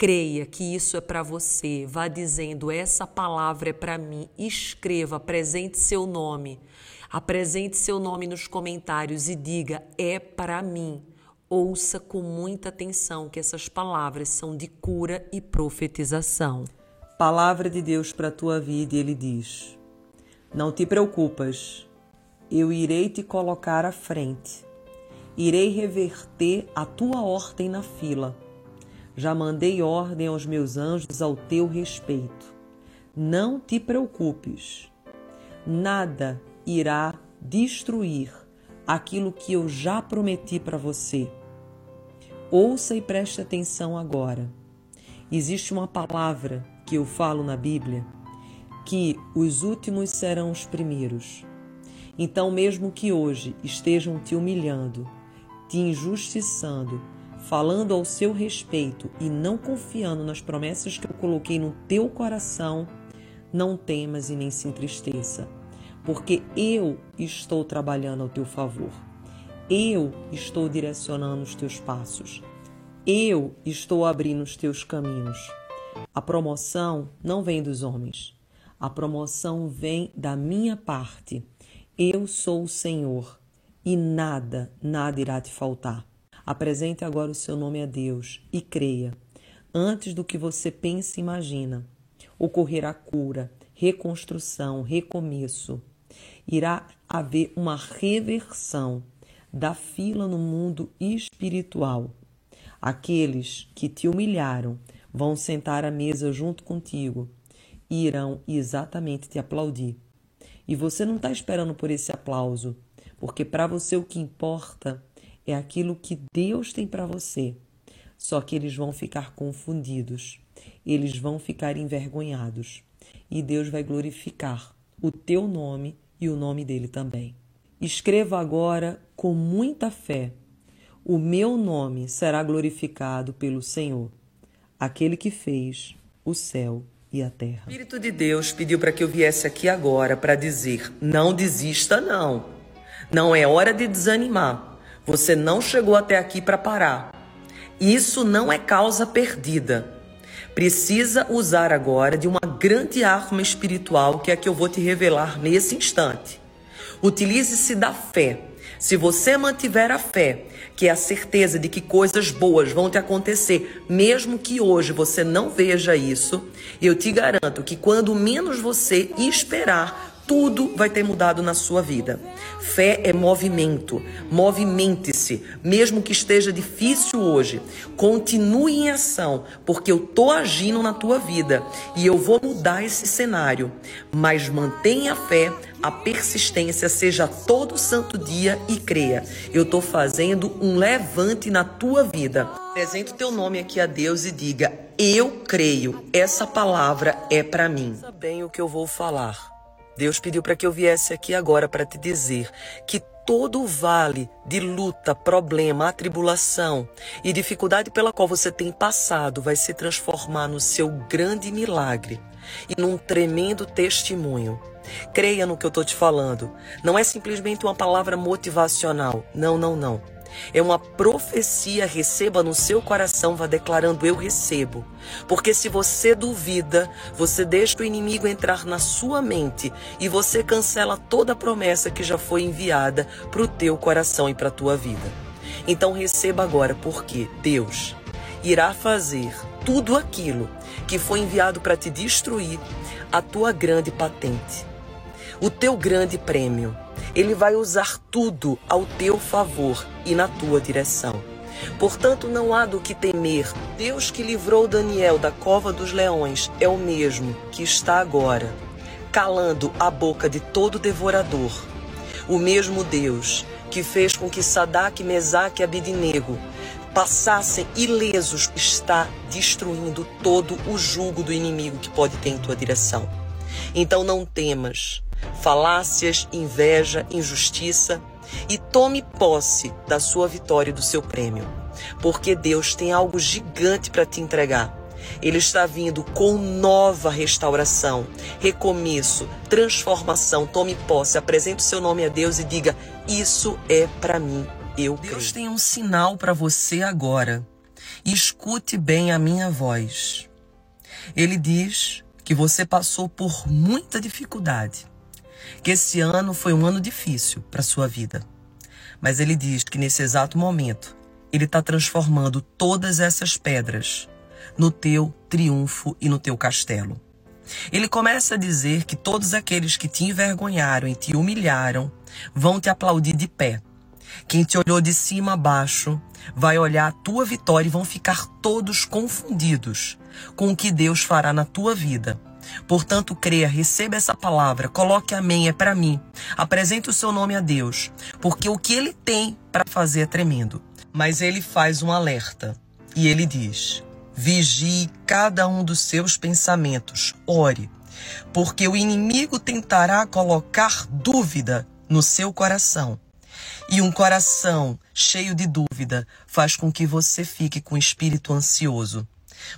creia que isso é para você. Vá dizendo: essa palavra é para mim. Escreva, apresente seu nome. Apresente seu nome nos comentários e diga: é para mim. Ouça com muita atenção que essas palavras são de cura e profetização. Palavra de Deus para a tua vida, ele diz: Não te preocupas, eu irei te colocar à frente. Irei reverter a tua ordem na fila. Já mandei ordem aos meus anjos ao teu respeito. Não te preocupes. Nada irá destruir aquilo que eu já prometi para você. Ouça e preste atenção agora. Existe uma palavra que eu falo na Bíblia que os últimos serão os primeiros. Então, mesmo que hoje estejam te humilhando, te injustiçando, falando ao seu respeito e não confiando nas promessas que eu coloquei no teu coração, não temas e nem se entristeça porque eu estou trabalhando ao teu favor. Eu estou direcionando os teus passos. Eu estou abrindo os teus caminhos. A promoção não vem dos homens. A promoção vem da minha parte. Eu sou o Senhor e nada, nada irá te faltar. Apresente agora o seu nome a Deus e creia. Antes do que você pensa e imagina, ocorrerá cura, reconstrução, recomeço irá haver uma reversão da fila no mundo espiritual. Aqueles que te humilharam vão sentar à mesa junto contigo e irão exatamente te aplaudir. E você não está esperando por esse aplauso, porque para você o que importa é aquilo que Deus tem para você. Só que eles vão ficar confundidos, eles vão ficar envergonhados e Deus vai glorificar o teu nome e o nome dele também. Escreva agora com muita fé: O meu nome será glorificado pelo Senhor, aquele que fez o céu e a terra. O Espírito de Deus pediu para que eu viesse aqui agora para dizer: não desista, não. Não é hora de desanimar. Você não chegou até aqui para parar. Isso não é causa perdida precisa usar agora de uma grande arma espiritual que é a que eu vou te revelar nesse instante. Utilize-se da fé. Se você mantiver a fé, que é a certeza de que coisas boas vão te acontecer, mesmo que hoje você não veja isso, eu te garanto que quando menos você esperar, tudo vai ter mudado na sua vida. Fé é movimento. Movimente-se, mesmo que esteja difícil hoje. Continue em ação, porque eu tô agindo na tua vida e eu vou mudar esse cenário. Mas mantenha a fé, a persistência, seja todo santo dia e creia. Eu tô fazendo um levante na tua vida. Apresente o teu nome aqui a Deus e diga: Eu creio. Essa palavra é para mim. Sabe bem o que eu vou falar. Deus pediu para que eu viesse aqui agora para te dizer que todo o vale de luta, problema, atribulação e dificuldade pela qual você tem passado vai se transformar no seu grande milagre e num tremendo testemunho. Creia no que eu estou te falando. Não é simplesmente uma palavra motivacional. Não, não, não. É uma profecia, receba no seu coração, vá declarando: Eu recebo. Porque se você duvida, você deixa o inimigo entrar na sua mente e você cancela toda a promessa que já foi enviada para o teu coração e para a tua vida. Então receba agora, porque Deus irá fazer tudo aquilo que foi enviado para te destruir, a tua grande patente, o teu grande prêmio ele vai usar tudo ao teu favor e na tua direção. Portanto, não há do que temer. Deus que livrou Daniel da cova dos leões é o mesmo que está agora, calando a boca de todo devorador. O mesmo Deus que fez com que Sadak, Mesaque e Abidinego passassem ilesos está destruindo todo o jugo do inimigo que pode ter em tua direção. Então não temas, falácias, inveja, injustiça e tome posse da sua vitória e do seu prêmio, porque Deus tem algo gigante para te entregar. Ele está vindo com nova restauração, recomeço, transformação. Tome posse, apresente o seu nome a Deus e diga: Isso é para mim. Eu Deus creio. tem um sinal para você agora. Escute bem a minha voz. Ele diz que você passou por muita dificuldade, que esse ano foi um ano difícil para sua vida. Mas ele diz que nesse exato momento ele está transformando todas essas pedras no teu triunfo e no teu castelo. Ele começa a dizer que todos aqueles que te envergonharam e te humilharam vão te aplaudir de pé. Quem te olhou de cima a baixo vai olhar a tua vitória e vão ficar todos confundidos com o que Deus fará na tua vida. Portanto, creia, receba essa palavra, coloque amém, é para mim. Apresente o seu nome a Deus, porque o que ele tem para fazer é tremendo. Mas ele faz um alerta e ele diz: Vigie cada um dos seus pensamentos, ore, porque o inimigo tentará colocar dúvida no seu coração. E um coração cheio de dúvida faz com que você fique com espírito ansioso.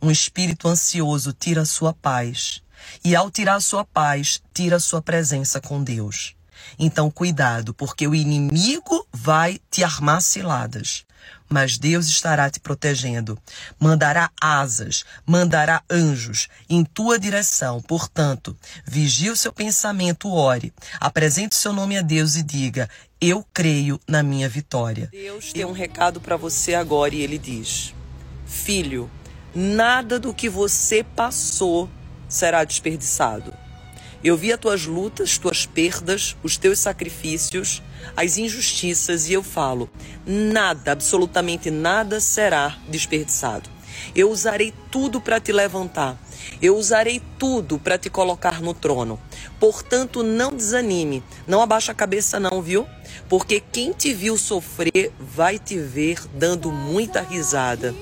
Um espírito ansioso tira sua paz. E ao tirar sua paz, tira sua presença com Deus. Então, cuidado, porque o inimigo vai te armar ciladas mas Deus estará te protegendo. Mandará asas, mandará anjos em tua direção. Portanto, vigie o seu pensamento, ore, apresente o seu nome a Deus e diga: Eu creio na minha vitória. Deus tem um recado para você agora e ele diz: Filho, nada do que você passou será desperdiçado. Eu vi as tuas lutas, tuas perdas, os teus sacrifícios, as injustiças e eu falo: nada, absolutamente nada será desperdiçado. Eu usarei tudo para te levantar. Eu usarei tudo para te colocar no trono. Portanto, não desanime, não abaixa a cabeça não, viu? Porque quem te viu sofrer vai te ver dando muita risada.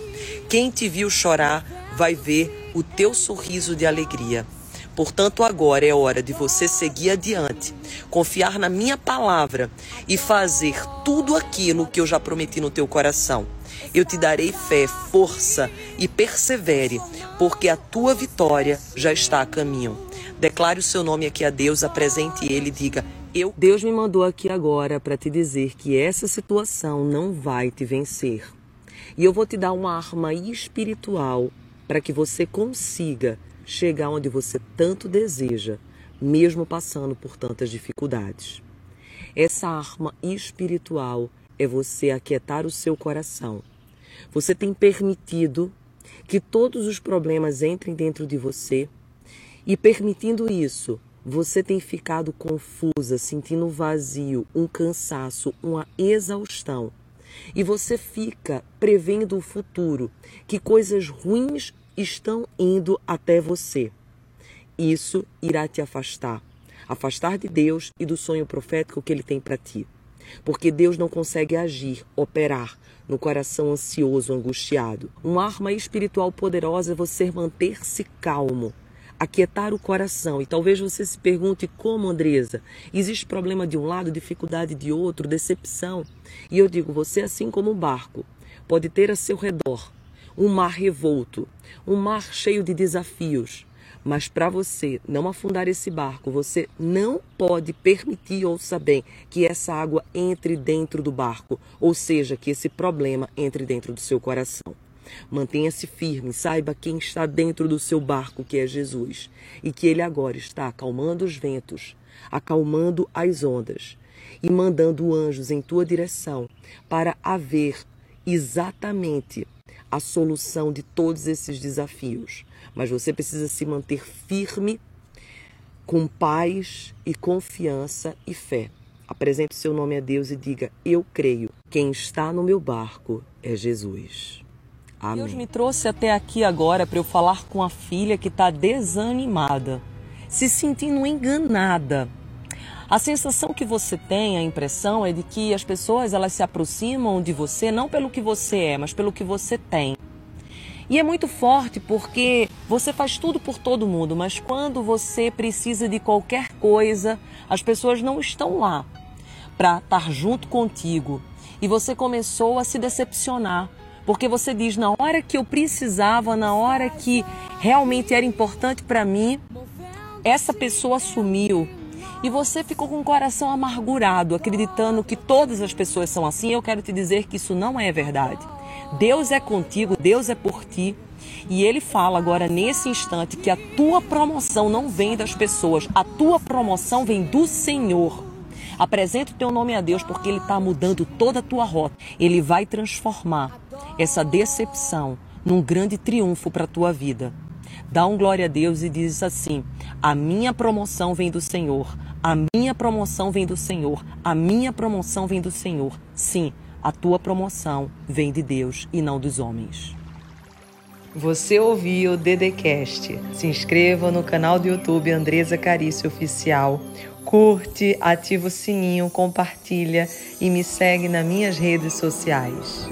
Quem te viu chorar vai ver o teu sorriso de alegria. Portanto, agora é hora de você seguir adiante, confiar na minha palavra e fazer tudo aquilo que eu já prometi no teu coração. Eu te darei fé, força e persevere, porque a tua vitória já está a caminho. Declare o seu nome aqui a Deus, apresente ele e diga: eu. Deus me mandou aqui agora para te dizer que essa situação não vai te vencer. E eu vou te dar uma arma espiritual para que você consiga chegar onde você tanto deseja, mesmo passando por tantas dificuldades. Essa arma espiritual é você aquietar o seu coração. Você tem permitido que todos os problemas entrem dentro de você e permitindo isso, você tem ficado confusa, sentindo vazio, um cansaço, uma exaustão. E você fica prevendo o futuro, que coisas ruins estão indo até você. Isso irá te afastar afastar de Deus e do sonho profético que ele tem para ti. Porque Deus não consegue agir, operar no coração ansioso, angustiado. Uma arma espiritual poderosa é você manter-se calmo, aquietar o coração. E talvez você se pergunte como, Andresa, existe problema de um lado, dificuldade de outro, decepção. E eu digo, você assim como um barco, pode ter a seu redor um mar revolto, um mar cheio de desafios. Mas para você não afundar esse barco, você não pode permitir, ouça bem, que essa água entre dentro do barco, ou seja, que esse problema entre dentro do seu coração. Mantenha-se firme, saiba quem está dentro do seu barco, que é Jesus, e que ele agora está acalmando os ventos, acalmando as ondas e mandando anjos em tua direção para haver exatamente a solução de todos esses desafios. Mas você precisa se manter firme, com paz e confiança e fé. Apresente o seu nome a Deus e diga: Eu creio. Quem está no meu barco é Jesus. Amém. Deus me trouxe até aqui agora para eu falar com a filha que está desanimada, se sentindo enganada a sensação que você tem, a impressão é de que as pessoas elas se aproximam de você não pelo que você é, mas pelo que você tem. E é muito forte porque você faz tudo por todo mundo, mas quando você precisa de qualquer coisa, As pessoas não estão lá para estar junto contigo. E você começou a se decepcionar, porque você diz: na hora que eu precisava, na hora que realmente era importante para mim, essa pessoa sumiu. E você ficou com o coração amargurado, acreditando que todas as pessoas são assim. Eu quero te dizer que isso não é verdade. Deus é contigo, Deus é por ti. E ele fala agora nesse instante que a tua promoção não vem das pessoas, a tua promoção vem do Senhor. Apresenta o teu nome a Deus porque Ele está mudando toda a tua rota. Ele vai transformar essa decepção num grande triunfo para a tua vida. Dá um glória a Deus e diz assim: A minha promoção vem do Senhor. A minha promoção vem do Senhor. A minha promoção vem do Senhor. Sim, a tua promoção vem de Deus e não dos homens. Você ouviu o Dedecast. Se inscreva no canal do YouTube Andresa Carício Oficial. Curte, ativa o sininho, compartilha e me segue nas minhas redes sociais.